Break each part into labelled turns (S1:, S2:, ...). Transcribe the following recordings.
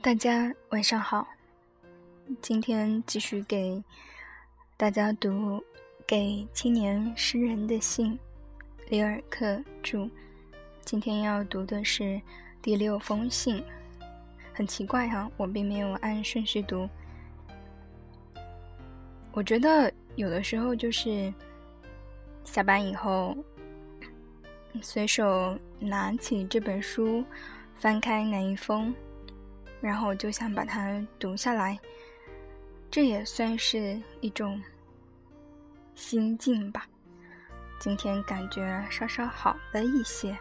S1: 大家晚上好，今天继续给大家读给青年诗人的信，里尔克著。今天要读的是第六封信，很奇怪哈，我并没有按顺序读。我觉得有的时候就是下班以后，随手拿起这本书，翻开哪一封。然后我就想把它读下来，这也算是一种心境吧。今天感觉稍稍好了一些。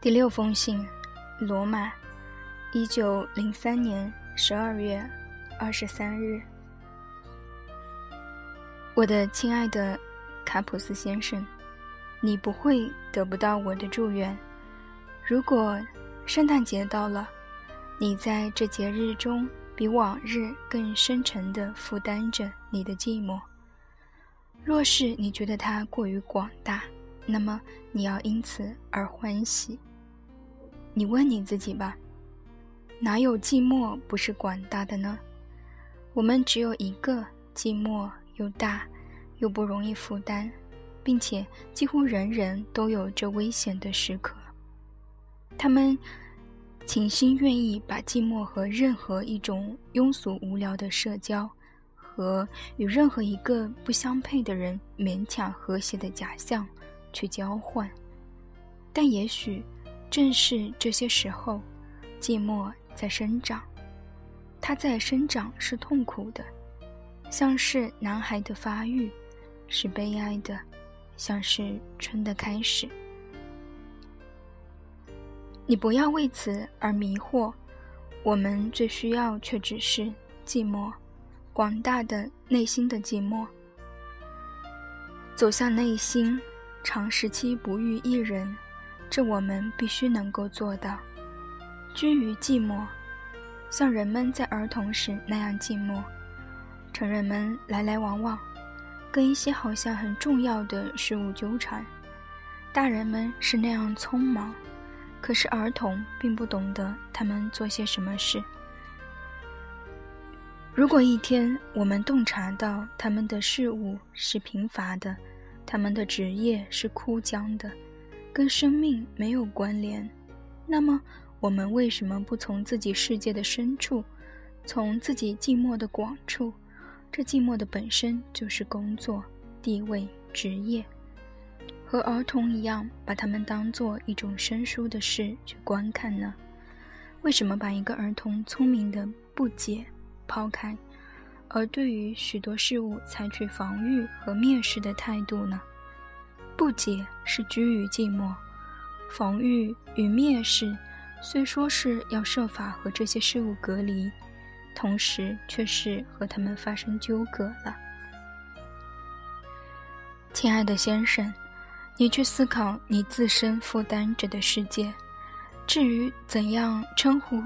S1: 第六封信，罗马，一九零三年十二月二十三日。我的亲爱的卡普斯先生，你不会得不到我的祝愿。如果圣诞节到了，你在这节日中比往日更深沉地负担着你的寂寞。若是你觉得它过于广大，那么你要因此而欢喜。你问你自己吧，哪有寂寞不是广大的呢？我们只有一个，寂寞又大，又不容易负担，并且几乎人人都有这危险的时刻。他们倾心愿意把寂寞和任何一种庸俗无聊的社交，和与任何一个不相配的人勉强和谐的假象去交换，但也许正是这些时候，寂寞在生长。它在生长是痛苦的，像是男孩的发育；是悲哀的，像是春的开始。你不要为此而迷惑，我们最需要却只是寂寞，广大的内心的寂寞。走向内心，长时期不遇一人，这我们必须能够做到。居于寂寞，像人们在儿童时那样寂寞。成人们来来往往，跟一些好像很重要的事物纠缠。大人们是那样匆忙。可是儿童并不懂得他们做些什么事。如果一天我们洞察到他们的事物是贫乏的，他们的职业是枯僵的，跟生命没有关联，那么我们为什么不从自己世界的深处，从自己寂寞的广处，这寂寞的本身就是工作、地位、职业。和儿童一样，把他们当做一种生疏的事去观看呢？为什么把一个儿童聪明的不解抛开，而对于许多事物采取防御和蔑视的态度呢？不解是居于寂寞，防御与蔑视虽说是要设法和这些事物隔离，同时却是和他们发生纠葛了。亲爱的先生。你去思考你自身负担着的世界，至于怎样称呼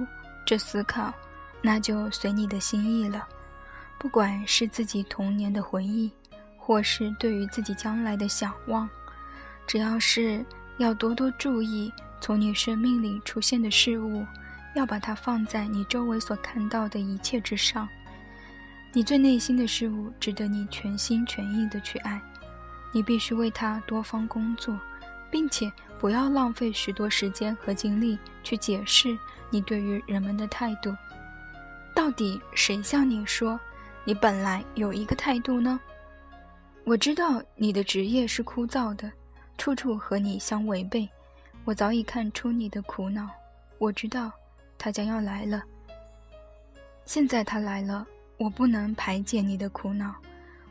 S1: 这思考，那就随你的心意了。不管是自己童年的回忆，或是对于自己将来的想望，只要是要多多注意从你生命里出现的事物，要把它放在你周围所看到的一切之上。你最内心的事物，值得你全心全意的去爱。你必须为他多方工作，并且不要浪费许多时间和精力去解释你对于人们的态度。到底谁向你说你本来有一个态度呢？我知道你的职业是枯燥的，处处和你相违背。我早已看出你的苦恼，我知道他将要来了。现在他来了，我不能排解你的苦恼，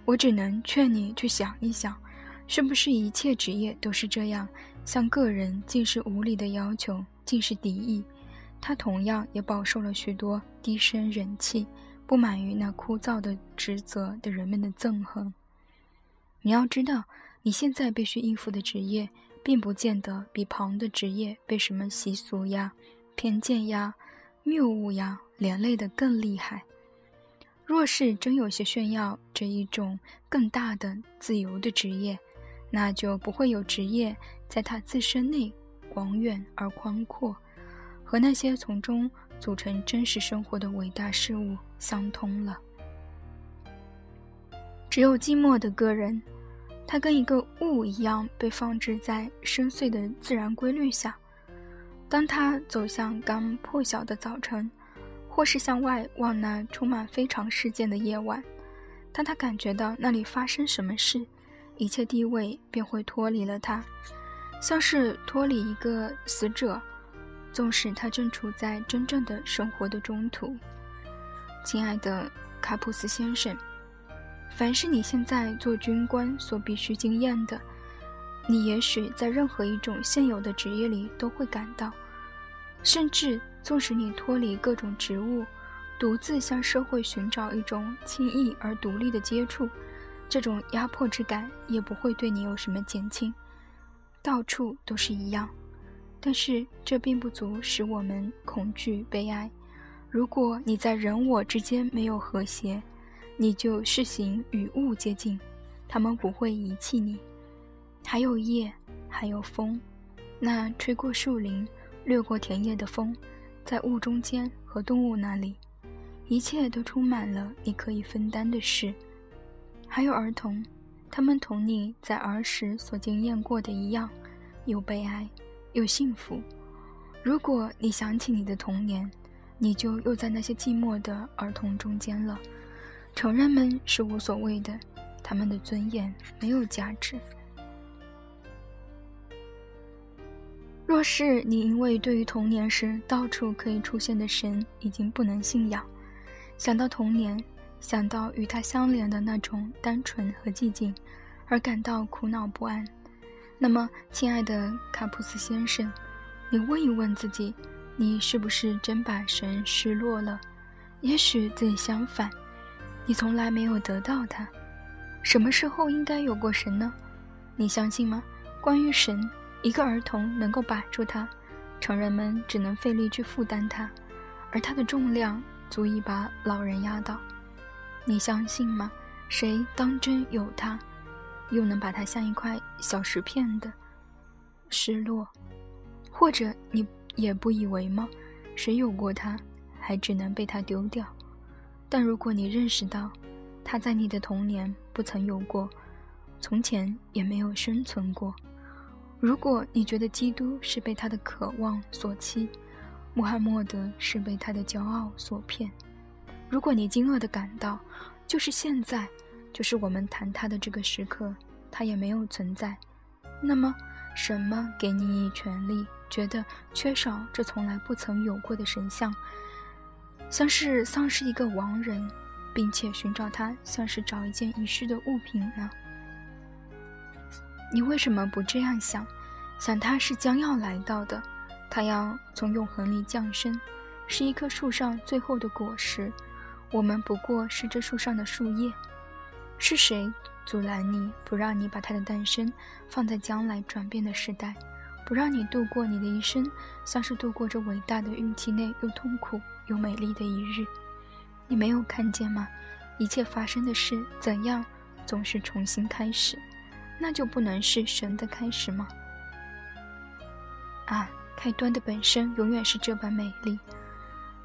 S1: 我只能劝你去想一想。是不是一切职业都是这样？向个人尽是无理的要求，尽是敌意。他同样也饱受了许多低声忍气、不满于那枯燥的职责的人们的憎恨。你要知道，你现在必须应付的职业，并不见得比旁的职业被什么习俗呀、偏见呀、谬误呀连累的更厉害。若是真有些炫耀这一种更大的自由的职业，那就不会有职业在他自身内广远而宽阔，和那些从中组成真实生活的伟大事物相通了。只有寂寞的个人，他跟一个物一样被放置在深邃的自然规律下。当他走向刚破晓的早晨，或是向外望那充满非常事件的夜晚，当他感觉到那里发生什么事，一切地位便会脱离了他，像是脱离一个死者，纵使他正处在真正的生活的中途。亲爱的卡普斯先生，凡是你现在做军官所必须经验的。你也许在任何一种现有的职业里都会感到，甚至纵使你脱离各种职务，独自向社会寻找一种轻易而独立的接触，这种压迫之感也不会对你有什么减轻。到处都是一样，但是这并不足使我们恐惧悲哀。如果你在人我之间没有和谐，你就试行与物接近，他们不会遗弃你。还有夜，还有风，那吹过树林、掠过田野的风，在雾中间和动物那里，一切都充满了你可以分担的事。还有儿童，他们同你在儿时所经验过的一样，有悲哀，有幸福。如果你想起你的童年，你就又在那些寂寞的儿童中间了。成人们是无所谓的，他们的尊严没有价值。若是你因为对于童年时到处可以出现的神已经不能信仰，想到童年，想到与他相连的那种单纯和寂静，而感到苦恼不安，那么，亲爱的卡普斯先生，你问一问自己，你是不是真把神失落了？也许正相反，你从来没有得到他。什么时候应该有过神呢？你相信吗？关于神。一个儿童能够把住它，成人们只能费力去负担它，而它的重量足以把老人压倒。你相信吗？谁当真有它，又能把它像一块小石片的失落？或者你也不以为吗？谁有过它，还只能被它丢掉？但如果你认识到，它在你的童年不曾有过，从前也没有生存过。如果你觉得基督是被他的渴望所欺，穆罕默德是被他的骄傲所骗；如果你惊愕地感到，就是现在，就是我们谈他的这个时刻，他也没有存在，那么，什么给你以权利，觉得缺少这从来不曾有过的神像，像是丧失一个亡人，并且寻找他，像是找一件遗失的物品呢？你为什么不这样想？想他是将要来到的，他要从永恒里降生，是一棵树上最后的果实。我们不过是这树上的树叶。是谁阻拦你不让你把它的诞生放在将来转变的时代，不让你度过你的一生，像是度过这伟大的孕期内又痛苦又美丽的一日？你没有看见吗？一切发生的事怎样总是重新开始？那就不能是神的开始吗？啊，开端的本身永远是这般美丽。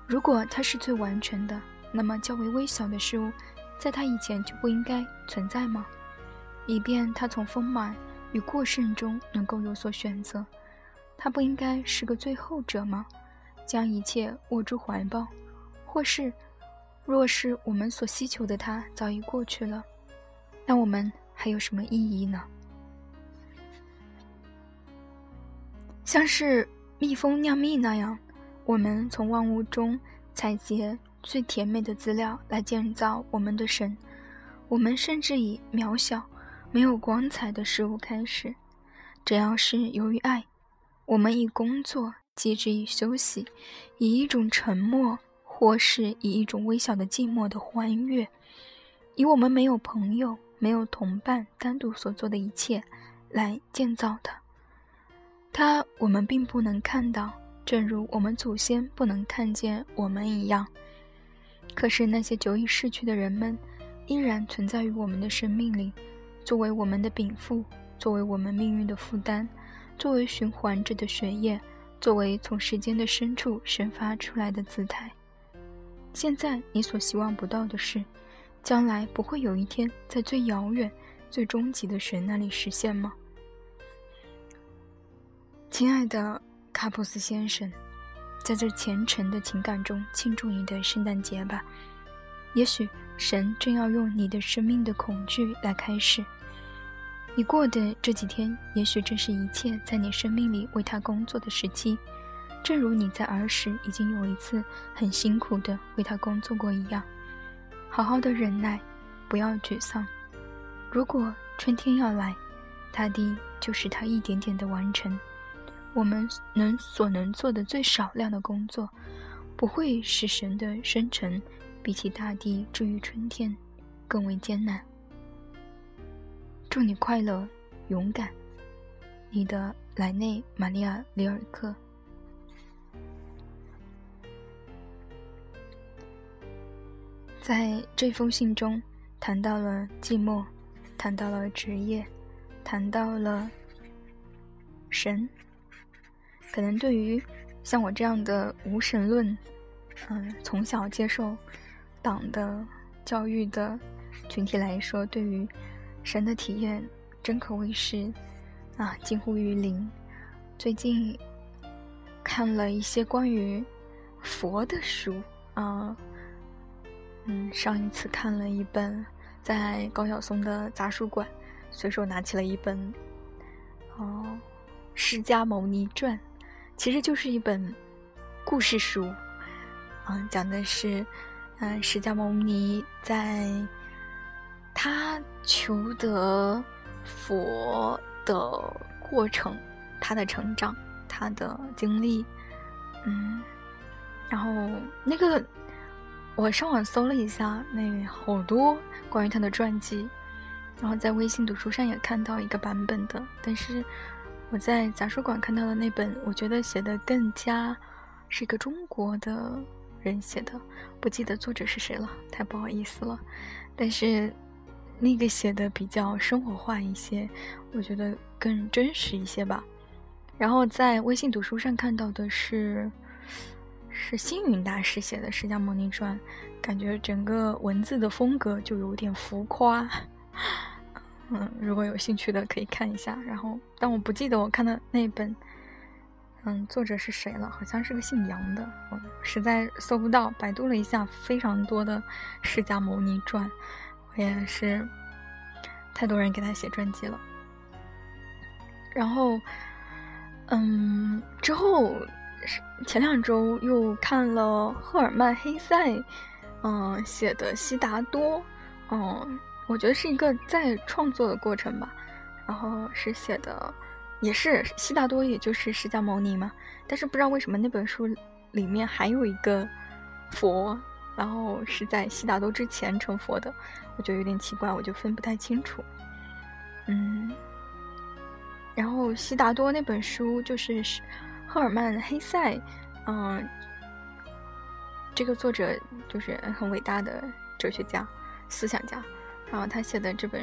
S1: 如果它是最完全的，那么较为微小的事物，在它以前就不应该存在吗？以便它从丰满与过剩中能够有所选择，它不应该是个最后者吗？将一切握住怀抱，或是，若是我们所希求的它早已过去了，那我们。还有什么意义呢？像是蜜蜂酿蜜那样，我们从万物中采集最甜美的资料来建造我们的神。我们甚至以渺小、没有光彩的事物开始。只要是由于爱，我们以工作，机之以休息，以一种沉默，或是以一种微小的寂寞的欢悦，以我们没有朋友。没有同伴单独所做的一切来建造的，它我们并不能看到，正如我们祖先不能看见我们一样。可是那些久已逝去的人们，依然存在于我们的生命里，作为我们的禀赋，作为我们命运的负担，作为循环着的血液，作为从时间的深处生发出来的姿态。现在你所希望不到的是，将来不会有一天在最遥远、最终极的神那里实现吗？亲爱的卡普斯先生，在这虔诚的情感中庆祝你的圣诞节吧。也许神正要用你的生命的恐惧来开始。你过的这几天，也许正是一切在你生命里为他工作的时期，正如你在儿时已经有一次很辛苦的为他工作过一样。好好的忍耐，不要沮丧。如果春天要来，大地就使它一点点的完成。我们能所能做的最少量的工作，不会使神的生成比起大地至于春天更为艰难。祝你快乐、勇敢，你的莱内·玛利亚·里尔克。在这封信中，谈到了寂寞，谈到了职业，谈到了神。可能对于像我这样的无神论，嗯，从小接受党的教育的群体来说，对于。神的体验真可谓是啊，近乎于零。最近看了一些关于佛的书啊，嗯，上一次看了一本，在高晓松的杂书馆，随手拿起了一本哦，《释迦牟尼传》，其实就是一本故事书嗯，讲的是嗯，释迦牟尼在。他求得佛的过程，他的成长，他的经历，嗯，然后那个我上网搜了一下，那好多关于他的传记，然后在微信读书上也看到一个版本的，但是我在杂书馆看到的那本，我觉得写的更加是一个中国的人写的，不记得作者是谁了，太不好意思了，但是。那个写的比较生活化一些，我觉得更真实一些吧。然后在微信读书上看到的是，是星云大师写的《释迦牟尼传》，感觉整个文字的风格就有点浮夸。嗯，如果有兴趣的可以看一下。然后，但我不记得我看的那本，嗯，作者是谁了？好像是个姓杨的，我实在搜不到，百度了一下，非常多的《释迦牟尼传》。我也是太多人给他写传记了，然后，嗯，之后是前两周又看了赫尔曼·黑塞，嗯写的《悉达多》，嗯，我觉得是一个在创作的过程吧。然后是写的，也是悉达多，也就是释迦牟尼嘛。但是不知道为什么那本书里面还有一个佛。然后是在悉达多之前成佛的，我觉得有点奇怪，我就分不太清楚。嗯，然后悉达多那本书就是赫尔曼黑塞，嗯，这个作者就是很伟大的哲学家、思想家，然后他写的这本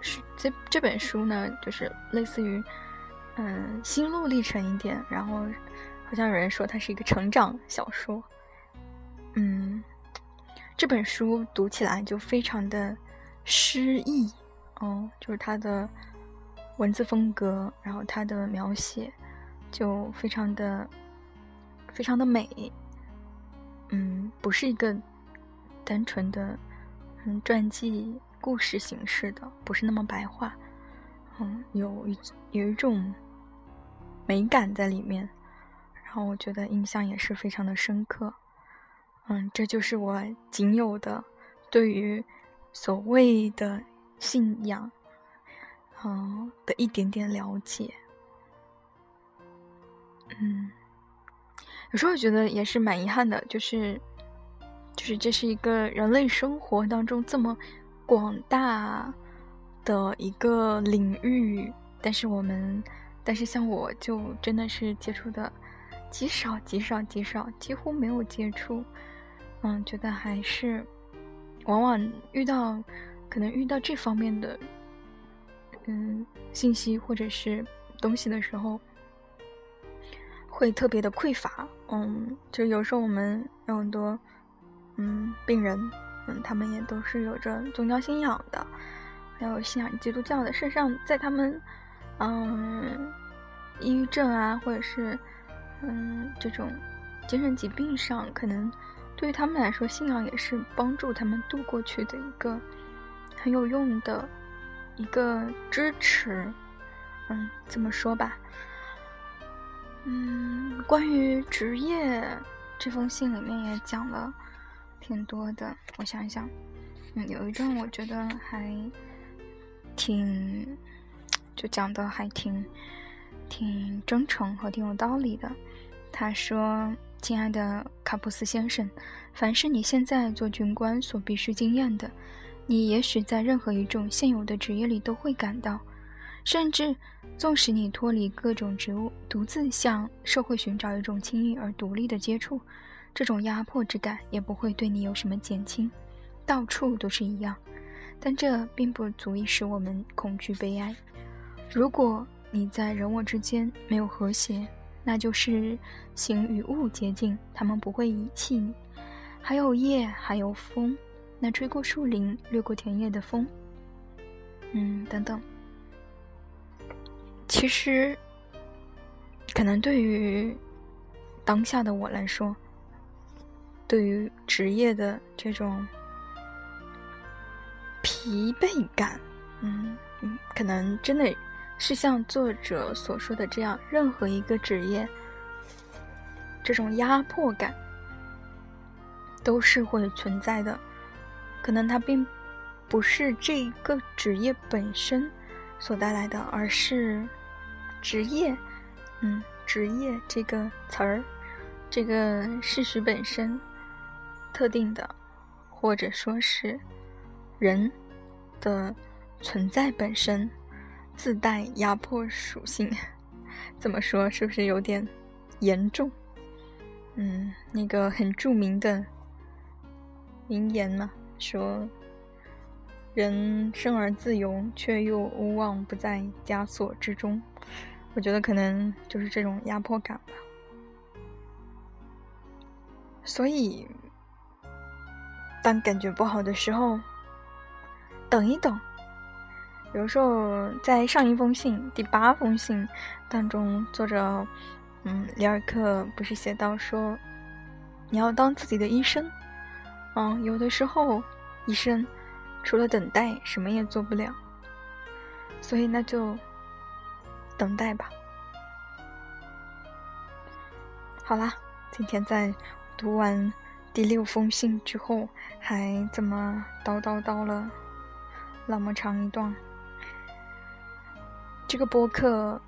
S1: 书，这这本书呢，就是类似于嗯心路历程一点，然后好像有人说它是一个成长小说，嗯。这本书读起来就非常的诗意，哦，就是它的文字风格，然后它的描写就非常的非常的美，嗯，不是一个单纯的嗯传记故事形式的，不是那么白话，嗯，有一有一种美感在里面，然后我觉得印象也是非常的深刻。嗯，这就是我仅有的对于所谓的信仰，嗯的一点点了解。嗯，有时候觉得也是蛮遗憾的，就是就是这是一个人类生活当中这么广大的一个领域，但是我们，但是像我就真的是接触的极少极少极少，几乎没有接触。嗯，觉得还是往往遇到可能遇到这方面的嗯信息或者是东西的时候，会特别的匮乏。嗯，就有时候我们有很多嗯病人，嗯，他们也都是有着宗教信仰的，还有信仰基督教的。事实上，在他们嗯抑郁症啊，或者是嗯这种精神疾病上，可能对于他们来说，信仰也是帮助他们度过去的一个很有用的。一个支持，嗯，这么说吧，嗯，关于职业这封信里面也讲了挺多的。我想想，嗯，有一段我觉得还挺，就讲的还挺挺真诚和挺有道理的。他说：“亲爱的卡普斯先生，凡是你现在做军官所必须经验的。”你也许在任何一种现有的职业里都会感到，甚至纵使你脱离各种职务，独自向社会寻找一种轻易而独立的接触，这种压迫之感也不会对你有什么减轻。到处都是一样，但这并不足以使我们恐惧悲哀。如果你在人我之间没有和谐，那就是形与物接近，他们不会遗弃你。还有夜，还有风。那吹过树林、掠过田野的风，嗯，等等。其实，可能对于当下的我来说，对于职业的这种疲惫感，嗯嗯，可能真的是像作者所说的这样，任何一个职业，这种压迫感都是会存在的。可能它并不是这个职业本身所带来的，而是职业，嗯，职业这个词儿，这个事实本身特定的，或者说是人的存在本身自带压迫属性。怎么说是不是有点严重？嗯，那个很著名的名言呢？说：“人生而自由，却又无望不在枷锁之中。”我觉得可能就是这种压迫感吧。所以，当感觉不好的时候，等一等。有时候，在上一封信第八封信当中，作者嗯，里尔克不是写到说：“你要当自己的医生。”嗯，有的时候，医生除了等待，什么也做不了。所以那就等待吧。好啦，今天在读完第六封信之后，还这么叨叨叨了那么长一段。这个播客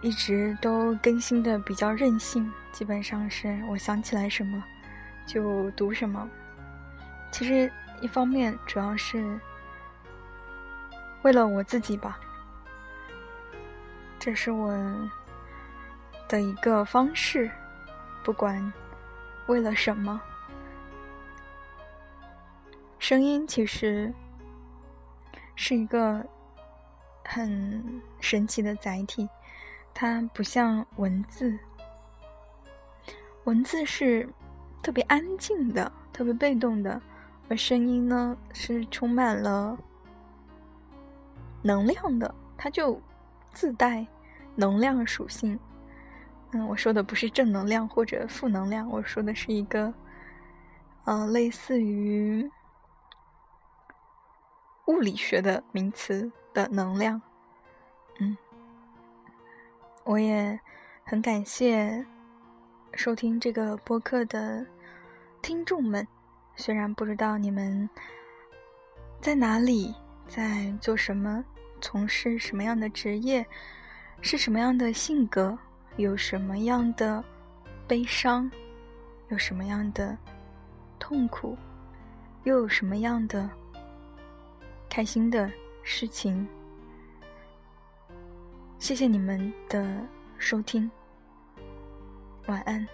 S1: 一直都更新的比较任性，基本上是我想起来什么就读什么。其实，一方面主要是为了我自己吧，这是我的一个方式。不管为了什么，声音其实是一个很神奇的载体，它不像文字，文字是特别安静的，特别被动的。而声音呢，是充满了能量的，它就自带能量属性。嗯，我说的不是正能量或者负能量，我说的是一个，呃，类似于物理学的名词的能量。嗯，我也很感谢收听这个播客的听众们。虽然不知道你们在哪里，在做什么，从事什么样的职业，是什么样的性格，有什么样的悲伤，有什么样的痛苦，又有什么样的开心的事情。谢谢你们的收听，晚安。